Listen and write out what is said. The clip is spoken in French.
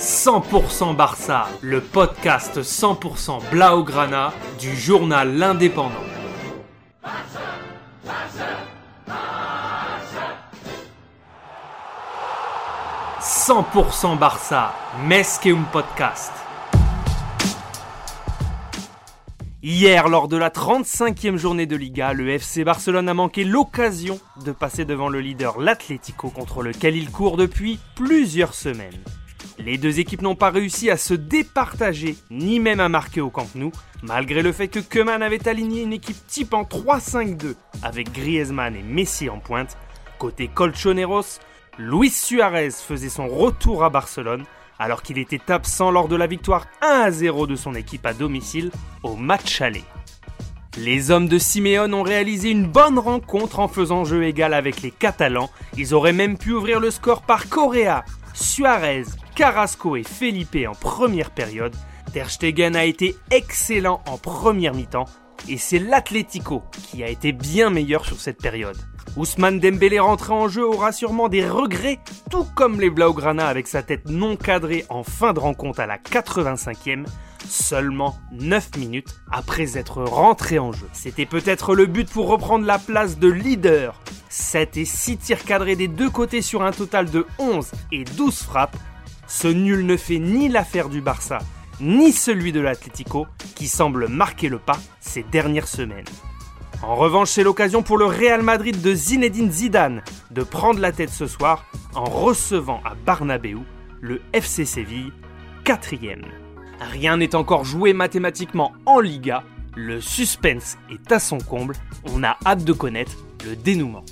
100% Barça, le podcast 100% Blaugrana du journal L'Indépendant. « 100% Barça, Mesqueum Podcast. Hier, lors de la 35e journée de Liga, le FC Barcelone a manqué l'occasion de passer devant le leader l'Atlético contre lequel il court depuis plusieurs semaines. Les deux équipes n'ont pas réussi à se départager, ni même à marquer au Camp Nou, malgré le fait que Keman avait aligné une équipe type en 3-5-2, avec Griezmann et Messi en pointe. Côté Colchoneros, Luis Suarez faisait son retour à Barcelone, alors qu'il était absent lors de la victoire 1-0 de son équipe à domicile au match aller. Les hommes de Simeone ont réalisé une bonne rencontre en faisant jeu égal avec les Catalans. Ils auraient même pu ouvrir le score par Correa, Suarez, Carrasco et Felipe en première période. Ter Stegen a été excellent en première mi-temps et c'est l'Atlético qui a été bien meilleur sur cette période. Ousmane Dembélé rentré en jeu aura sûrement des regrets, tout comme les Blaugrana avec sa tête non cadrée en fin de rencontre à la 85e, seulement 9 minutes après être rentré en jeu. C'était peut-être le but pour reprendre la place de leader. 7 et 6 tirs cadrés des deux côtés sur un total de 11 et 12 frappes. Ce nul ne fait ni l'affaire du Barça, ni celui de l'Atlético, qui semble marquer le pas ces dernières semaines. En revanche, c'est l'occasion pour le Real Madrid de Zinedine Zidane de prendre la tête ce soir en recevant à Barnabéu le FC Séville, quatrième. Rien n'est encore joué mathématiquement en Liga, le suspense est à son comble, on a hâte de connaître le dénouement.